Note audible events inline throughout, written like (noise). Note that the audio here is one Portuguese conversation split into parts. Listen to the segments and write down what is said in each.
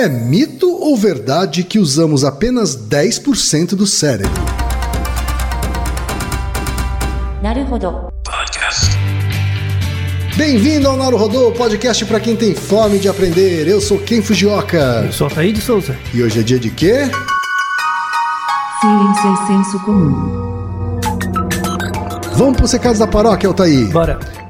É mito ou verdade que usamos apenas 10% do cérebro? Naruhodo. Podcast. Bem-vindo ao Naruhodo, podcast para quem tem fome de aprender. Eu sou Ken Fujioka. Eu sou Ataíde Souza. E hoje é dia de quê? Ciência e senso comum. Vamos para os recados da paróquia, Altaí. Bora.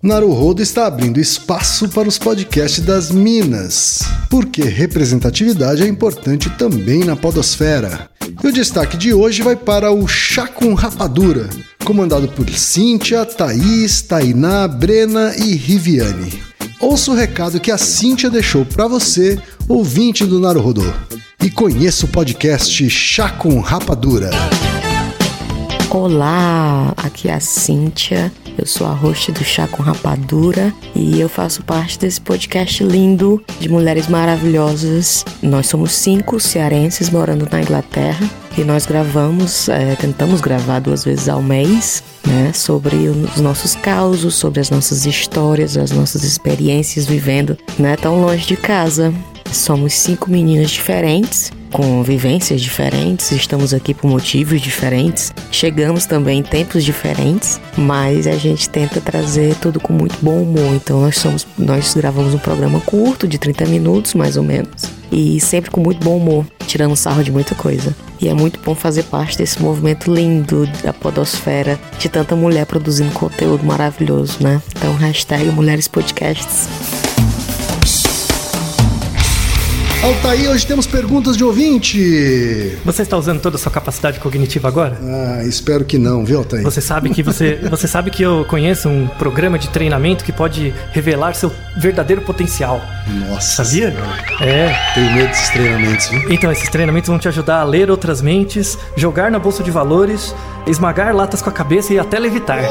Naruhodo está abrindo espaço para os podcasts das Minas, porque representatividade é importante também na podosfera. E o destaque de hoje vai para o Chá com Rapadura, comandado por Cíntia, Thaís, Tainá, Brena e Riviane. Ouça o recado que a Cíntia deixou para você, ouvinte do Naruhodo, e conheça o podcast Chá com Rapadura. Olá, aqui é a Cíntia, eu sou a host do Chá com Rapadura e eu faço parte desse podcast lindo de mulheres maravilhosas. Nós somos cinco cearenses morando na Inglaterra e nós gravamos, é, tentamos gravar duas vezes ao mês, né, sobre os nossos causos, sobre as nossas histórias, as nossas experiências vivendo, né, tão longe de casa. Somos cinco meninas diferentes, com vivências diferentes, estamos aqui por motivos diferentes, chegamos também em tempos diferentes, mas a gente tenta trazer tudo com muito bom humor. Então nós somos, nós gravamos um programa curto de 30 minutos, mais ou menos, e sempre com muito bom humor, tirando sarro de muita coisa. E é muito bom fazer parte desse movimento lindo da podosfera, de tanta mulher produzindo conteúdo maravilhoso, né? Então, hashtag Mulheres Podcasts. Altair, hoje temos perguntas de ouvinte. Você está usando toda a sua capacidade cognitiva agora? Ah, espero que não, viu, Altair? Você sabe que você, (laughs) você sabe que eu conheço um programa de treinamento que pode revelar seu verdadeiro potencial. Nossa. Sabia? Senhora. É. Tenho medo desses treinamentos, viu? Então, esses treinamentos vão te ajudar a ler outras mentes, jogar na bolsa de valores, esmagar latas com a cabeça e até levitar.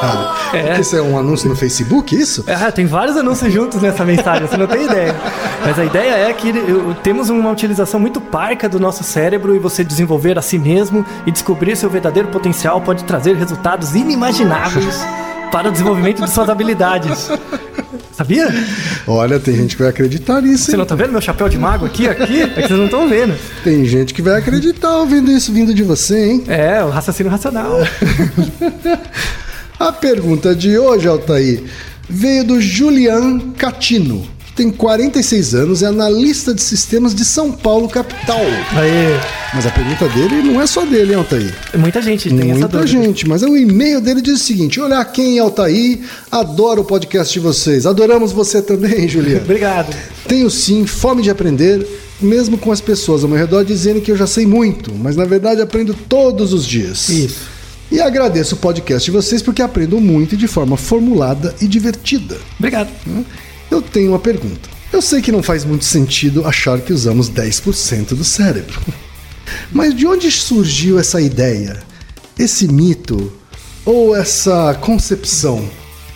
Cara, É. isso é um anúncio no Facebook, isso? Ah, tem vários anúncios juntos nessa mensagem, você não tem ideia. (laughs) Mas a ideia é que eu- temos uma utilização muito parca do nosso cérebro e você desenvolver a si mesmo e descobrir seu verdadeiro potencial pode trazer resultados inimagináveis (laughs) para o desenvolvimento de suas habilidades. Sabia? Olha, tem gente que vai acreditar nisso, Você hein? não tá vendo meu chapéu de mago aqui? Aqui? É que vocês não estão vendo. Tem gente que vai acreditar ouvindo isso vindo de você, hein? É, o raciocínio racional. (laughs) A pergunta de hoje, Altair, veio do Julian Catino, tem 46 anos, é analista de sistemas de São Paulo, capital. Aí, Mas a pergunta dele não é só dele, hein, Altair? muita gente tem essa Muita dúvida. gente, mas o e-mail dele diz o seguinte: Olha quem é Altair, adoro o podcast de vocês. Adoramos você também, (laughs) Juliano. Obrigado. Tenho sim fome de aprender, mesmo com as pessoas ao meu redor dizendo que eu já sei muito, mas na verdade aprendo todos os dias. Isso. E agradeço o podcast de vocês porque aprendo muito de forma formulada e divertida. Obrigado. Eu tenho uma pergunta. Eu sei que não faz muito sentido achar que usamos 10% do cérebro. (laughs) Mas de onde surgiu essa ideia? Esse mito? Ou essa concepção?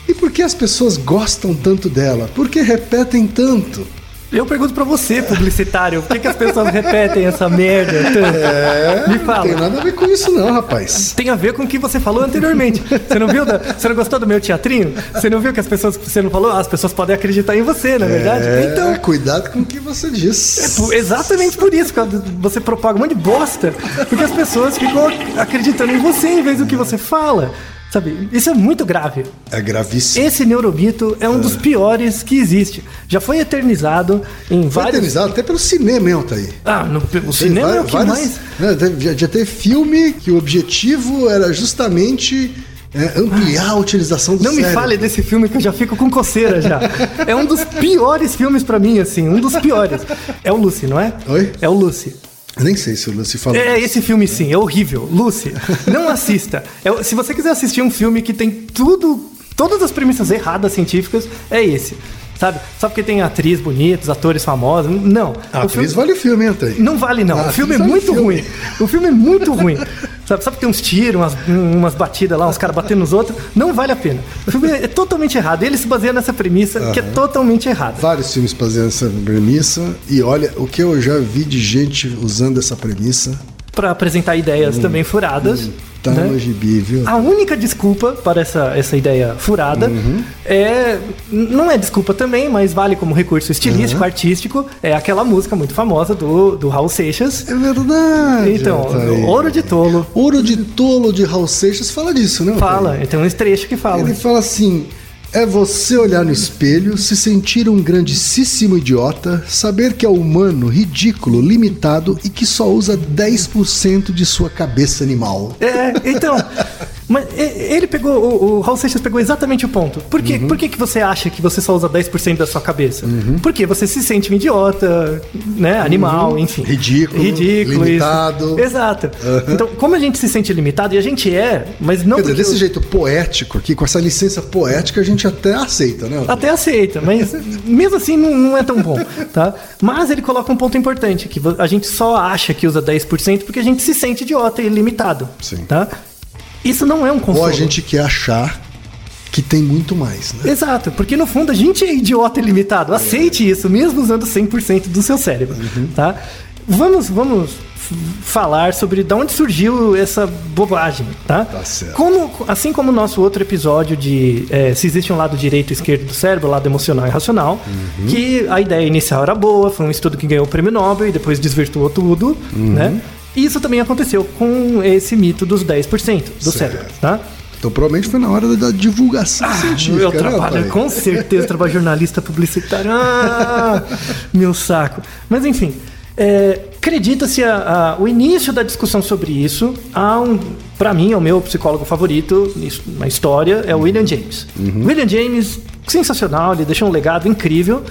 E por que as pessoas gostam tanto dela? Por que repetem tanto? Eu pergunto pra você, publicitário, por que, que as pessoas repetem essa merda? tanto? Me Não fala. tem nada a ver com isso não, rapaz. Tem a ver com o que você falou anteriormente. Você não viu? Da, você não gostou do meu teatrinho? Você não viu que as pessoas. Você não falou? Ah, as pessoas podem acreditar em você, na é verdade? É, Então. cuidado com o que você diz. Por- Exatamente por isso, quando você propaga um monte de bosta, porque as pessoas ficam acreditando em você em vez do que você fala. Sabe? Isso é muito grave. É gravíssimo. Esse neuromito é um dos piores que existe. Já foi eternizado em Foi vários. eternizado até pelo cinema, hein, Altair? Ah, no, o cinema é o que várias- mais. né, já, já teve filme que o objetivo era justamente é, ampliar a utilização do Não me cérebro. fale desse filme que eu já fico com coceira já. (laughs) É um dos piores filmes pra mim, assim, um dos piores. É o Lucy, não é? Oi? É o Lucy. Nem sei se o Lúcio falou. É esse filme sim, é horrível. Lucy, não assista. É- se você quiser assistir um filme que tem tudo, todas as premissas erradas científicas, é esse. Sabe? Só porque tem atriz bonitos, atores famosos. Não. A O atriz filme- vale o filme, hein, Altair? Não vale, não. Ah, o filme é muito ruim. O filme é muito ruim. Sabe, sabe que tem uns tiros, umas, umas batidas lá, uns caras batendo nos outros? Não vale a pena. O filme é totalmente errado. Ele se baseia nessa premissa que é totalmente errada. Vários filmes fazendo essa premissa. E olha, o que eu já vi de gente usando essa premissa Pra apresentar ideias também furadas. Tá né? no gibi, viu? A única desculpa para essa, essa ideia furada é. Não é desculpa também, mas vale como recurso estilístico, artístico. É aquela música muito famosa do, do Raul Seixas. É verdade. Então, Altair. Ouro de Tolo. Ouro de Tolo de Raul Seixas fala disso, né? Altair? Fala, tem um trecho que fala. Ele fala assim: é você olhar no espelho, se sentir um grandíssimo idiota, saber que é humano, ridículo, limitado e que só usa 10% de sua cabeça animal. É, então. Mas ele pegou, o, o Raul Seixas pegou exatamente o ponto. Por, quê? Por que, que você acha que você só usa 10% da sua cabeça? Porque você se sente um idiota, né? Animal, enfim. Ridículo, Ridículo, limitado. Isso. Exato. Então, como a gente se sente limitado, e a gente é, mas não Quer dizer, desse o- jeito poético aqui, com essa licença poética, a gente até aceita, né? Até aceita, mas mesmo assim não, não é tão bom, tá? Mas ele coloca um ponto importante, que a gente só acha que usa 10% porque a gente se sente idiota e limitado, Sim. tá? Isso não é um consolo. Ou a gente quer achar que tem muito mais, né? Exato, porque no fundo a gente é idiota e limitado. Aceite isso, mesmo usando 100% do seu cérebro, Uhum. tá? Vamos, vamos falar sobre de onde surgiu essa bobagem, tá? Tá certo. Como, assim como o nosso outro episódio de é, se existe um lado direito e esquerdo do cérebro, lado emocional e racional, Uhum. que a ideia inicial era boa, foi um estudo que ganhou o prêmio Nobel e depois desvirtuou tudo, Uhum. né? Isso também aconteceu com esse mito dos 10% do Certo. cérebro, tá? Então provavelmente foi na hora da divulgação científica. Eu né, trabalho, Altair? com certeza, trabalho jornalista publicitário. Ah, meu saco. Mas enfim, é, acredita-se a- a- o início da discussão sobre isso. Há um, para mim, é o meu psicólogo favorito na história, é o William James. William James, sensacional, ele deixou um legado incrível.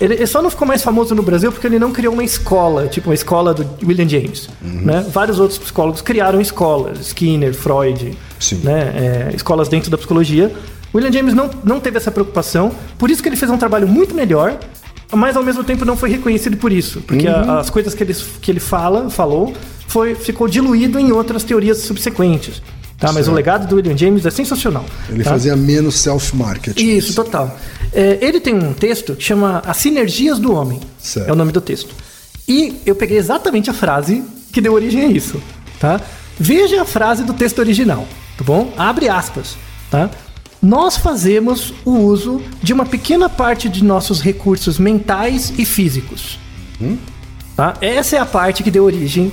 Ele, só não ficou mais famoso no Brasil porque ele não criou uma escola, tipo uma escola do William James. Né? Vários outros psicólogos criaram escolas, Skinner, Freud, né? é, escolas dentro da psicologia. William James não, não teve essa preocupação, por isso que ele fez um trabalho muito melhor, mas ao mesmo tempo não foi reconhecido por isso, porque a- as coisas que ele, que ele fala, falou, foi, ficou diluído em outras teorias subsequentes. Tá? Mas o legado do William James é sensacional. Ele tá? fazia menos self-marketing. Isso, total. É, ele tem um texto que chama As Sinergias do Homem. Certo. É o nome do texto. E eu peguei exatamente a frase que deu origem a isso, tá? Veja a frase do texto original, tá bom? Abre aspas, tá? Nós fazemos o uso de uma pequena parte de nossos recursos mentais e físicos. Tá? Essa é a parte que deu origem.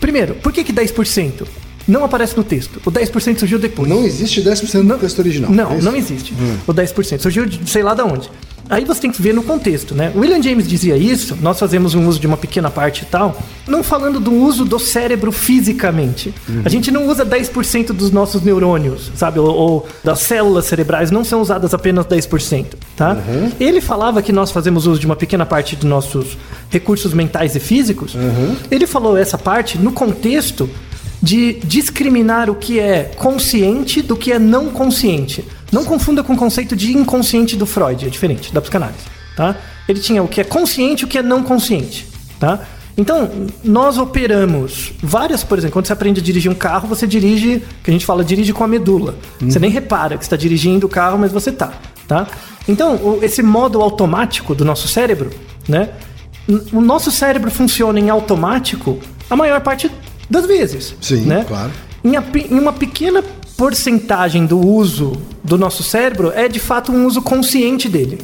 Primeiro, por que, que 10%? Não aparece no texto. O 10% surgiu depois. Não existe 10% no texto original. Não, é não existe. O 10%. Surgiu de sei lá de onde. Aí você tem que ver no contexto, né? William James dizia isso, nós fazemos um uso de uma pequena parte e tal, não falando do uso do cérebro fisicamente. A gente não usa 10% dos nossos neurônios, sabe? Ou, ou das células cerebrais não são usadas apenas 10%, tá? Ele falava que nós fazemos uso de uma pequena parte dos nossos recursos mentais e físicos. Ele falou essa parte no contexto de discriminar o que é consciente do que é não consciente. Não confunda com o conceito de inconsciente do Freud, é diferente da psicanálise, tá? Ele tinha o que é consciente e o que é não consciente, tá? Então, nós operamos várias, por exemplo, quando você aprende a dirigir um carro, você dirige, que a gente fala, dirige com a medula. Você nem repara que está dirigindo o carro, mas você tá, tá? Então, esse modo automático do nosso cérebro, né? O nosso cérebro funciona em automático a maior parte das vezes. Sim, né? claro. Em, a em uma pequena porcentagem do uso do nosso cérebro é de fato um uso consciente dele.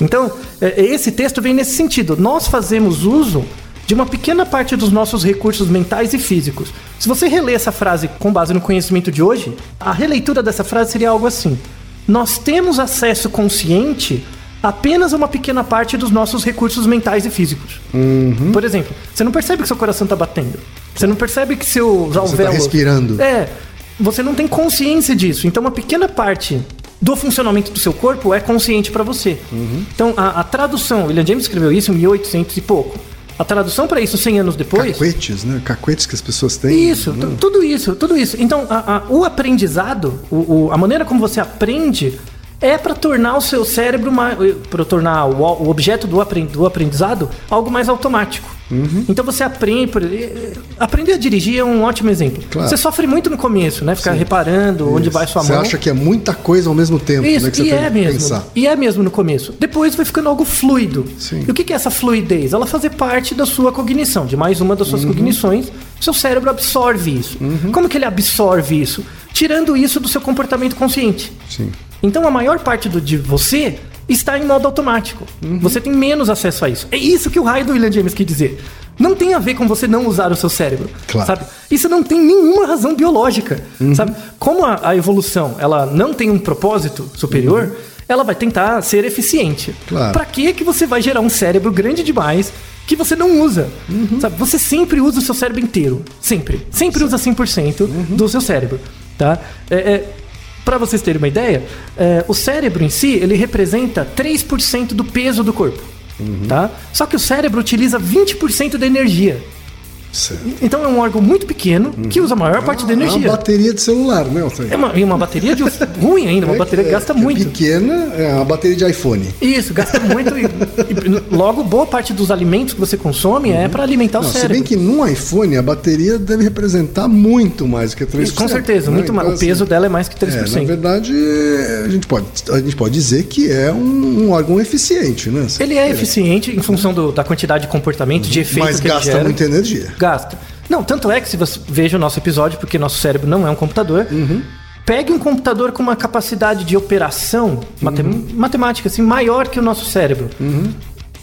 Então, é, esse texto vem nesse sentido. Nós fazemos uso de uma pequena parte dos nossos recursos mentais e físicos. Se você reler essa frase com base no conhecimento de hoje, a releitura dessa frase seria algo assim: Nós temos acesso consciente apenas a uma pequena parte dos nossos recursos mentais e físicos. Por exemplo, você não percebe que seu coração está batendo. Você não percebe que seus alvéolos... respirando. É, você não tem consciência disso. Então, uma pequena parte do funcionamento do seu corpo é consciente para você. Então, a, a tradução, William James escreveu isso em 1800 e pouco. A tradução para isso 100 anos depois. Cacuetes, né? Cacuetes que as pessoas têm. Isso, né? tu- tudo isso, tudo isso. Então, a- a- o aprendizado, o- o- a maneira como você aprende é para tornar o seu cérebro, para tornar o, objeto do, aprend, do aprendizado algo mais automático. Uhum. Então você aprende. por- eh, Aprender a dirigir é um ótimo exemplo. Claro. Você sofre muito no começo, né? Ficar reparando onde vai sua Você mão. acha que é muita coisa ao mesmo tempo, Isso, né? Que você e é mesmo. pensar. E é mesmo no começo. Depois vai ficando algo fluido. Sim. E o que é essa fluidez? Ela fazer parte da sua cognição, de mais uma das Uhum. suas cognições. Seu cérebro absorve isso. Como que ele absorve isso? Tirando isso do seu comportamento consciente. Sim. Então a maior parte do, de você está em modo automático. Uhum. Você tem menos acesso a isso. É isso que o raio do William James quis dizer. Não tem a ver com você não usar o seu cérebro. Claro. Sabe? Isso não tem nenhuma razão biológica. Uhum. Sabe? Como a, a evolução ela não tem um propósito superior, ela vai tentar ser eficiente. Uhum. Claro. Pra que que você vai gerar um cérebro grande demais que você não usa? Uhum. Sabe? Você sempre usa o seu cérebro inteiro. Sempre. Sempre usa 100% Uhum. do seu cérebro. Tá? É, é, para vocês terem uma ideia, é, o cérebro em si, ele representa 3% do peso do corpo. Uhum. Tá? Só que o cérebro utiliza 20% da energia. Certo. Então é um órgão muito pequeno que usa a maior parte da É uma energia. bateria de celular, né? Altair? É uma, uma bateria de (laughs) ruim ainda, uma É- bateria que é- gasta é muito. pequena, é uma bateria de iPhone. Isso, gasta muito e, e logo boa parte dos alimentos que você consome é para alimentar o Não, se cérebro. bem que num iPhone a bateria deve representar muito mais que 3%. Com certeza, né? muito mais. Então, O peso assim, dela é mais que 3%. É, na verdade, a gente pode, a gente pode dizer que é um, um órgão eficiente, né? Ele é eficiente em função do- da quantidade de comportamento, de efeito Mas que ele gasta gera. muita energia. Gasta. Não, tanto é que se você veja o nosso episódio, porque nosso cérebro não é um computador, Uhum. pegue um computador com uma capacidade de operação matem- Uhum. matemática assim, maior que o nosso cérebro.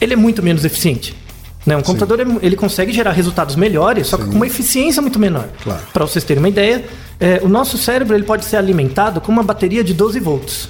Ele é muito menos eficiente. Né? Um computador mu- ele consegue gerar resultados melhores, só que com uma eficiência muito menor. Claro. Para vocês terem uma ideia, é, o nosso cérebro ele pode ser alimentado com uma bateria de 12 volts.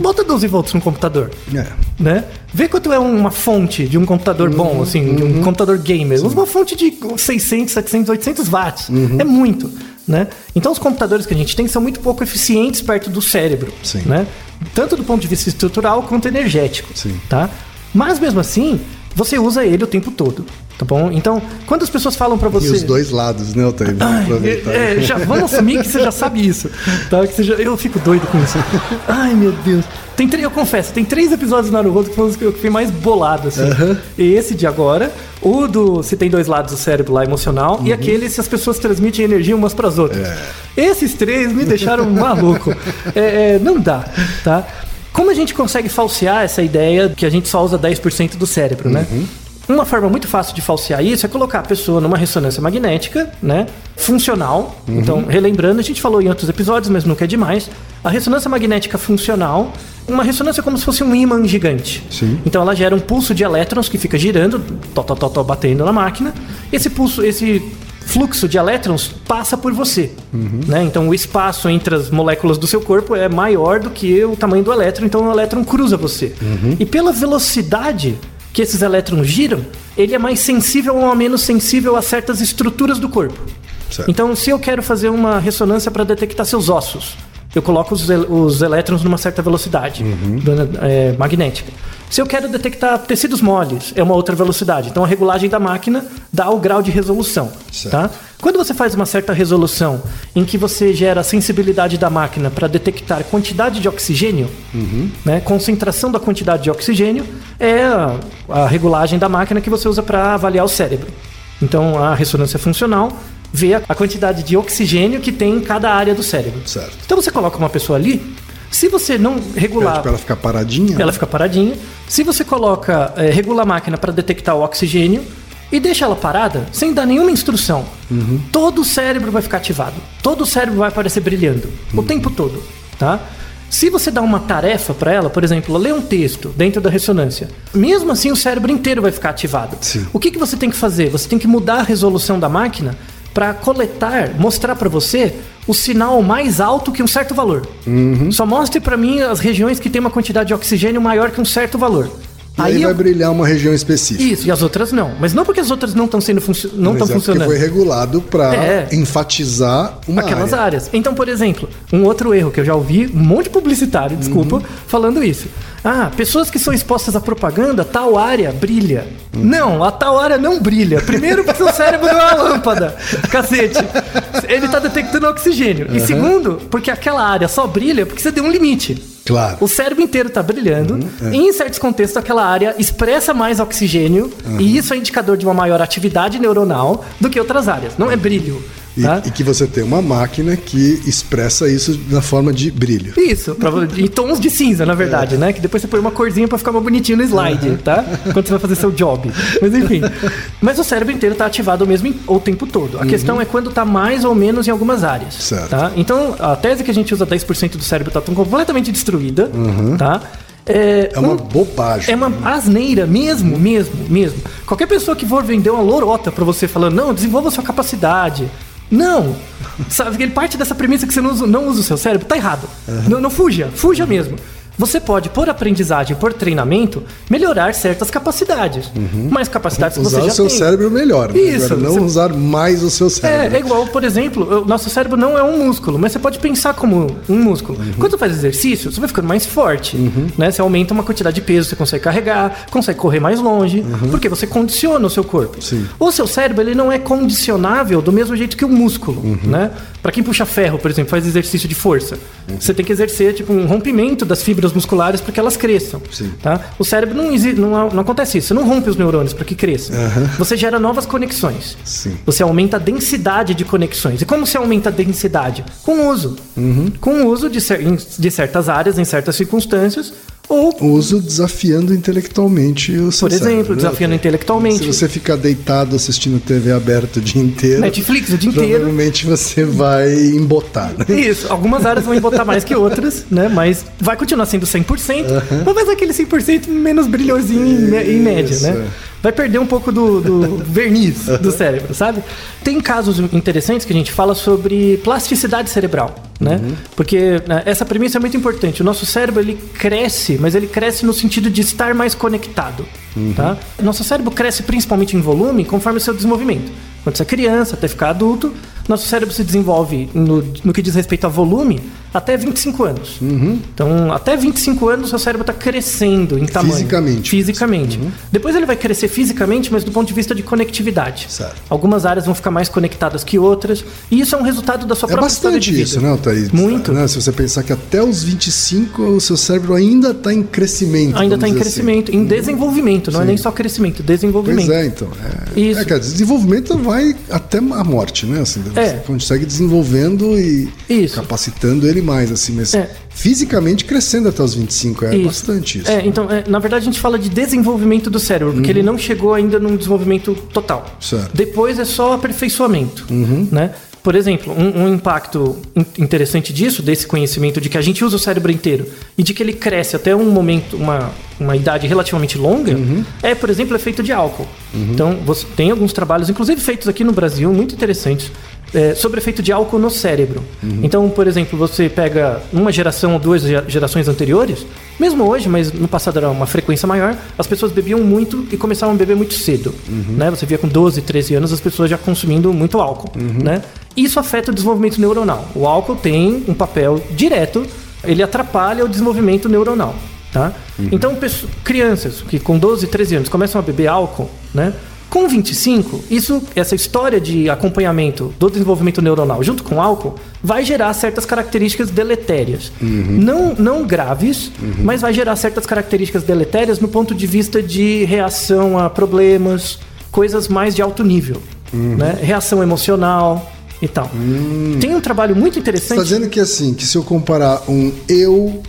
Bota 12 volts no computador É. né? Vê quanto é uma fonte de um computador bom, assim, de um computador gamer. Usa uma fonte de 600, 700, 800 watts. É muito, né? Então os computadores que a gente tem são muito pouco eficientes perto do cérebro, Sim. né? Tanto do ponto de vista estrutural quanto energético, Sim. tá? Mas mesmo assim, você usa ele o tempo todo, tá bom? Então, quando as pessoas falam pra E você... os dois lados, né, Altair? Vamos aproveitar. É, é, já vamos assumir que você já sabe isso. Tá? Que já- eu fico doido com isso. Ai, meu Deus. Tem três, eu confesso, tem três episódios do Naruto que foram os que eu fiquei mais bolado, assim. Esse de agora, o do se tem dois lados do cérebro lá emocional, e aquele se as pessoas transmitem energia umas pras outras. Esses três me deixaram maluco. (laughs) É, é, não dá, tá? Como a gente consegue falsear essa ideia que a gente só usa 10% do cérebro, né? Uma forma muito fácil de falsear isso é colocar a pessoa numa ressonância magnética, né? Funcional. Então, relembrando, a gente falou em outros episódios, mas nunca é demais. A ressonância magnética funcional, uma ressonância como se fosse um ímã gigante. Sim. Então ela gera um pulso de elétrons que fica girando, tó, tó, tó, tó, batendo na máquina. Esse pulso, esse fluxo de elétrons passa por você. Né? Então o espaço entre as moléculas do seu corpo é maior do que o tamanho do elétron, então o elétron cruza você. E pela velocidade que esses elétrons giram, ele é mais sensível ou menos sensível a certas estruturas do corpo. Certo. Então, se eu quero fazer uma ressonância para detectar seus ossos, eu coloco os, os elétrons numa certa velocidade do- é, magnética. Se eu quero detectar tecidos moles, é uma outra velocidade. Então, a regulagem da máquina dá o grau de resolução. Certo. Tá? Quando você faz uma certa resolução em que você gera a sensibilidade da máquina para detectar quantidade de oxigênio, né, concentração da quantidade de oxigênio, é a, a regulagem da máquina que você usa para avaliar o cérebro. Então, a ressonância funcional vê a, quantidade de oxigênio que tem em cada área do cérebro. Certo. Então, você coloca uma pessoa ali, se você não regular. Pede pra ela ficar paradinha. Ela fica paradinha. Se você coloca, é, regula a máquina para detectar o oxigênio e deixa ela parada, sem dar nenhuma instrução, todo o cérebro vai ficar ativado. Todo o cérebro vai aparecer brilhando o tempo todo, tá? Se você dá uma tarefa para ela, por exemplo, ler um texto dentro da ressonância, mesmo assim o cérebro inteiro vai ficar ativado. Sim. O que, que você tem que fazer? Você tem que mudar a resolução da máquina para coletar, mostrar para você o sinal mais alto que um certo valor. Só mostre para mim as regiões que tem uma quantidade de oxigênio maior que um certo valor. E aí, vai eu- brilhar uma região específica. Isso, e as outras não. Mas não porque as outras não estão sendo funcio... não estão é porque funcionando. foi regulado pra É. enfatizar uma Aquelas área. áreas. Então, por exemplo, um outro erro que eu já ouvi, um monte de publicitário, desculpa, Uhum. falando isso. Ah, pessoas que são expostas à propaganda, tal área brilha. Não, a tal área não brilha. Primeiro, porque seu cérebro não é uma lâmpada. Cacete. Ele tá detectando oxigênio. E segundo, porque aquela área só brilha porque você deu um limite. Claro. O cérebro inteiro está brilhando. E em certos contextos, aquela área expressa mais oxigênio. E isso é indicador de uma maior atividade neuronal do que outras áreas. Não é brilho. E, Tá? e que você tem uma máquina que expressa isso na forma de brilho. Isso, pra, em tons de cinza, na verdade, né? Que depois você põe uma corzinha pra ficar mais bonitinho no slide, tá? Quando você vai fazer seu job. Mas enfim. (laughs) Mas o cérebro inteiro tá ativado mesmo o tempo todo. A questão é quando tá mais ou menos em algumas áreas. Certo. Tá? Então, a tese que a gente usa 10% do cérebro tá tão completamente destruída, tá? É, É uma um- bobagem. é uma asneira mesmo, mesmo, mesmo. Qualquer pessoa que for vender uma lorota pra você falando, não, desenvolva sua capacidade. Não! Sabe, ele parte dessa premissa que você não usa, não usa o seu cérebro, tá errado. Não, não fuja, fuja mesmo. Você pode, por aprendizagem, por treinamento, melhorar certas capacidades. Mas capacidades que Usar você o já seu tem. cérebro melhor. né? Isso, Agora, não você- usar mais o seu É, cérebro. é igual, por exemplo, o nosso cérebro não é um músculo, mas você pode pensar como um músculo. Uhum. Quando você faz exercício, você vai ficando mais forte, né? Você aumenta uma quantidade de peso, você consegue carregar, consegue correr mais longe, porque você condiciona o seu corpo. Uhum. Sim. O seu cérebro, ele não é condicionável do mesmo jeito que o músculo, Uhum. né? Para quem puxa ferro, por exemplo, faz exercício de força, Uhum. você tem que exercer tipo um rompimento das fibras musculares para que elas cresçam, Sim. tá? O cérebro não, não, não acontece isso, você não rompe os neurônios para que cresçam. Você gera novas conexões. Sim. Você aumenta a densidade de conexões. E como se aumenta a densidade? Com o uso. Uhum. Com o uso de, de certas áreas, em certas circunstâncias, ou, Uso desafiando intelectualmente o seu por exemplo, né? desafiando intelectualmente. Se você ficar deitado assistindo TV aberta o dia inteiro, Netflix o dia inteiro. provavelmente você vai embotar. Né? Isso, algumas áreas vão embotar mais que outras, né? Mas vai continuar sendo 100%, mas vai ser aquele 100% menos brilhosinho em, em média, né? é. Vai perder um pouco do, do (laughs) verniz do cérebro, sabe? Tem casos interessantes que a gente fala sobre plasticidade cerebral, né? Porque né, essa premissa é muito importante. O nosso cérebro, ele cresce, mas ele cresce no sentido de estar mais conectado, tá? Nosso cérebro cresce principalmente em volume conforme o seu desenvolvimento. Quando você é criança, até ficar adulto, nosso cérebro se desenvolve no, no que diz respeito a volume até 25 anos. Então, até 25 anos, seu cérebro está crescendo em tamanho. Fisicamente. Fisicamente. Depois ele vai crescer fisicamente, mas do ponto de vista de conectividade. Certo. Algumas áreas vão ficar mais conectadas que outras. E isso é um resultado da sua É própria história bastante de isso, vida. né, Thaís? Muito. Né? Se você pensar que até os 25 o seu cérebro ainda está em crescimento. Ainda está em dizer crescimento, em desenvolvimento, não é Sim. nem só crescimento, assim. Pois desenvolvimento. é, então. É, Isso. é, cara, desenvolvimento vai até a morte, né? Assim, É. Você consegue desenvolvendo e Isso. capacitando ele mais, assim, mas É. fisicamente crescendo até os 25 é Isso. bastante isso. É, então, é, na verdade, a gente fala de desenvolvimento do cérebro, porque ele não chegou ainda num desenvolvimento total. Certo. Depois é só aperfeiçoamento, né? Por exemplo, um, um impacto in- interessante disso, desse conhecimento de que a gente usa o cérebro inteiro e de que ele cresce até um momento, uma, uma idade relativamente longa, é, por exemplo, o efeito de álcool. Então, você tem alguns trabalhos, inclusive feitos aqui no Brasil, muito interessantes, é, sobre efeito de álcool no cérebro. Então, por exemplo, você pega uma geração ou duas ge- gerações anteriores, mesmo hoje, mas no passado era uma frequência maior, as pessoas bebiam muito e começavam a beber muito cedo. Né? Você via com 12, 13 anos as pessoas já consumindo muito álcool. Né? Isso afeta o desenvolvimento neuronal. O álcool tem um papel direto, ele atrapalha o desenvolvimento neuronal. Tá? Então, pesso- crianças que com 12, 13 anos começam a beber álcool, né? Com 25, isso, essa história de acompanhamento do desenvolvimento neuronal junto com o álcool vai gerar certas características deletérias. Não, não graves, mas vai gerar certas características deletérias no ponto de vista de reação a problemas, coisas mais de alto nível. Né? Reação emocional e tal. Tem um trabalho muito Você interessante. está dizendo que assim, que se eu comparar um eu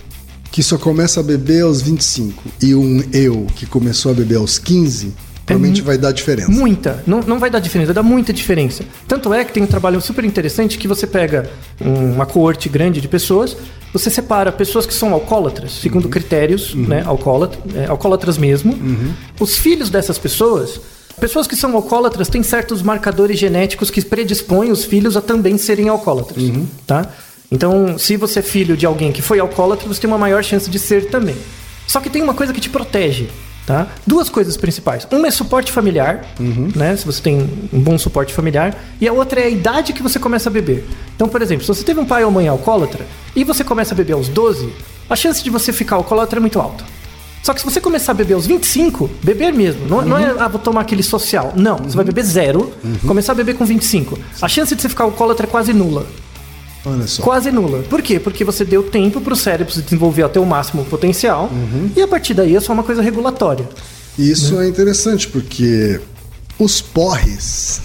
que só começa a beber aos 25 e um eu que começou a beber aos 15, provavelmente vai dar diferença. Muita. Não, não vai dar diferença, vai dar muita diferença. Tanto é que tem um trabalho super interessante que você pega um- uma coorte grande de pessoas, você separa pessoas que são alcoólatras, segundo critérios, né, alcoólatra, é, alcoólatras mesmo. Os filhos dessas pessoas, pessoas que são alcoólatras têm certos marcadores genéticos que predispõem os filhos a também serem alcoólatras, tá? Então, se você é filho de alguém que foi alcoólatra, você tem uma maior chance de ser também. Só que tem uma coisa que te protege, tá? Duas coisas principais. Uma é suporte familiar, né? Se você tem um bom suporte familiar. E a outra é a idade que você começa a beber. Então, por exemplo, se você teve um pai ou mãe alcoólatra e você começa a beber aos 12, a chance de você ficar alcoólatra é muito alta. Só que se você começar a beber aos 25, beber mesmo, não, não é, ah, vou tomar aquele social. Não, você vai beber zero, começar a beber com 25. A chance de você ficar alcoólatra é quase nula. Olha só. Quase nula. Por quê? Porque você deu tempo para o cérebro se desenvolver até o máximo potencial e a partir daí é só uma coisa regulatória. E isso é interessante porque os porres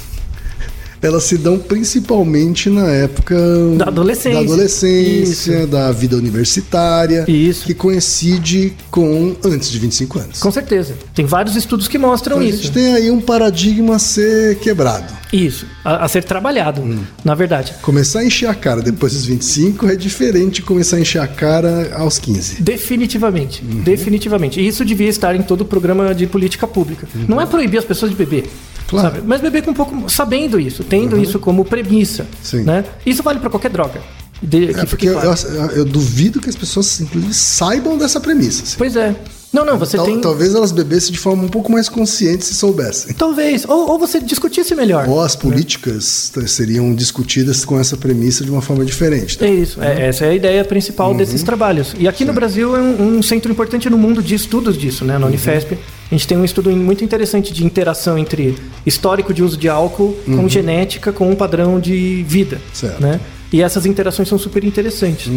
elas se dão principalmente na época Da adolescência. da, adolescência, da vida universitária, Isso. que coincide com antes de 25 anos. Com certeza. Tem vários estudos que mostram Então a isso. gente tem aí um paradigma a ser quebrado. Isso, a, a ser trabalhado, Hum. na verdade. Começar a encher a cara depois dos 25 é diferente de começar a encher a cara aos 15. Definitivamente, Uhum. definitivamente. E isso devia estar em todo o programa de política pública. Não é proibir as pessoas de beber. Uhum. Claro. Uhum. sabe? Mas beber com um pouco. sabendo isso, tendo isso como premissa. Sim. Né? Isso vale para qualquer droga. De- É que porque eu, eu- eu duvido que as pessoas, inclusive, saibam dessa premissa. assim. Pois é. Não, não, você Tal- tem. Talvez elas bebessem de forma um pouco mais consciente se soubessem. Talvez. Ou, ou você discutisse melhor. Ou as políticas t- seriam discutidas com essa premissa de uma forma diferente. tá? É isso, é- essa é a ideia principal desses trabalhos. E aqui no Brasil é um, um centro importante no mundo de estudos disso, né? Na Unifesp. A gente tem um estudo muito interessante de interação entre histórico de uso de álcool com genética, com um padrão de vida. Certo. Né? E essas interações são super interessantes.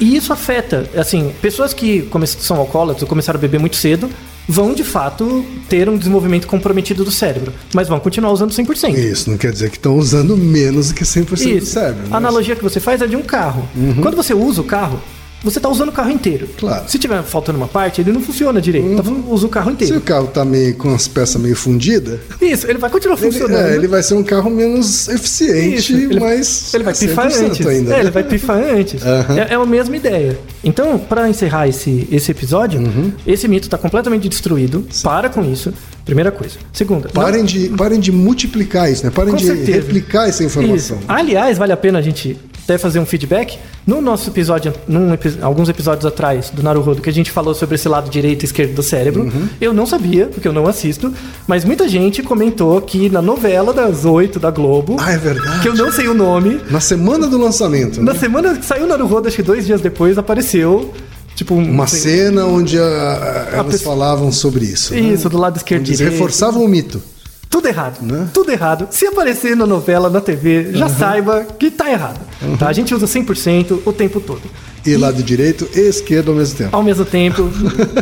E isso afeta, assim, pessoas que são alcoólatras ou começaram a beber muito cedo vão de fato ter um desenvolvimento comprometido do cérebro, mas vão continuar usando 100%. Isso não quer dizer que estão usando menos do que 100% do Isso. cérebro. A mas- analogia que você faz é de um carro. Quando você usa o carro, você está usando o carro inteiro. Claro. Se tiver faltando uma parte, ele não funciona direito. Então, usa o carro Se inteiro. o carro tá meio com as peças meio fundidas, Isso, ele vai continuar ele, funcionando. é, ele vai ser um carro menos eficiente, ele- mas Ele vai pifar 100% antes. ainda. É, né? ele vai pifar antes. Aham. É, é a mesma ideia. Então, para encerrar esse, esse episódio, Uhum. esse mito está completamente destruído. Para com isso. Primeira coisa. Segunda. não- Parem de, parem de multiplicar isso, né? Parem Com de certeza. replicar essa informação. Isso. Aliás, vale a pena a gente até fazer um feedback. No nosso episódio, num alguns episódios atrás do Naruhodo, que a gente falou sobre esse lado direito e esquerdo do cérebro, Uhum. eu não sabia, porque eu não assisto, mas muita gente comentou que na novela das oito da Globo, Ah, é verdade. que eu não sei o nome, Na semana do lançamento, né? na semana que saiu Naruhodo, acho que dois dias depois, apareceu, tipo, um- uma cena onde a- a- elas pessoa- falavam sobre isso. né? Isso, do lado esquerdo eles reforçavam o mito. Tudo errado. Né? Tudo errado. Se aparecer na novela, na TV, já saiba que tá errado. Tá? A gente usa 100% o tempo todo. E lado direito e esquerdo ao mesmo tempo. Ao mesmo tempo,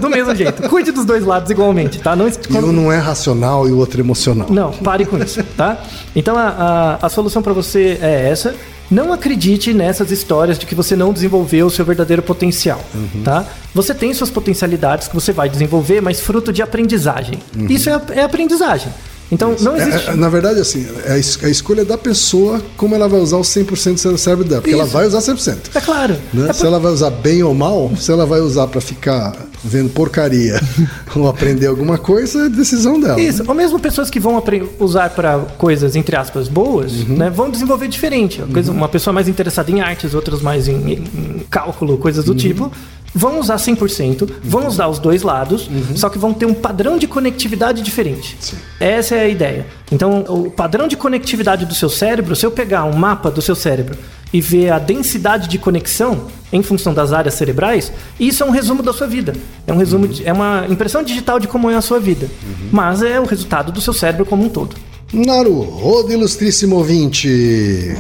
do mesmo jeito. Cuide dos dois lados igualmente, tá? Não, E um não é racional e o outro emocional. não pare com isso, tá? Então a, a, a solução para você é essa. Não acredite nessas histórias de que você não desenvolveu o seu verdadeiro potencial, tá? Você tem suas potencialidades que você vai desenvolver, mas fruto de aprendizagem. Isso é, é aprendizagem. Então não existe. É, é, na verdade, assim, é a, es- a escolha da pessoa como ela vai usar o 100% do seu cérebro dela. Porque ela Isso. vai usar 100%. É claro. Né? É Se ela vai usar bem ou mal, se ela vai usar pra ficar vendo porcaria (laughs) ou aprender alguma coisa, é decisão dela. Isso, ou mesmo pessoas que vão usar para coisas, entre aspas, boas, Uhum. né, vão desenvolver diferente. Uma pessoa mais interessada em artes, outras mais em, em cálculo, coisas Uhum. do tipo vão usar 100%, uhum. vão usar os dois lados, uhum. só que vão ter um padrão de conectividade diferente. Sim. Essa é a ideia. Então, o padrão de conectividade do seu cérebro, se eu pegar um mapa do seu cérebro e ver a densidade de conexão em função das áreas cerebrais, isso é um resumo da sua vida. É um resumo, uhum. de, é uma impressão digital de como é a sua vida, uhum. mas é o resultado do seu cérebro como um todo. Naruhodo, ilustríssimo ouvinte.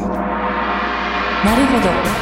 Naruhodo.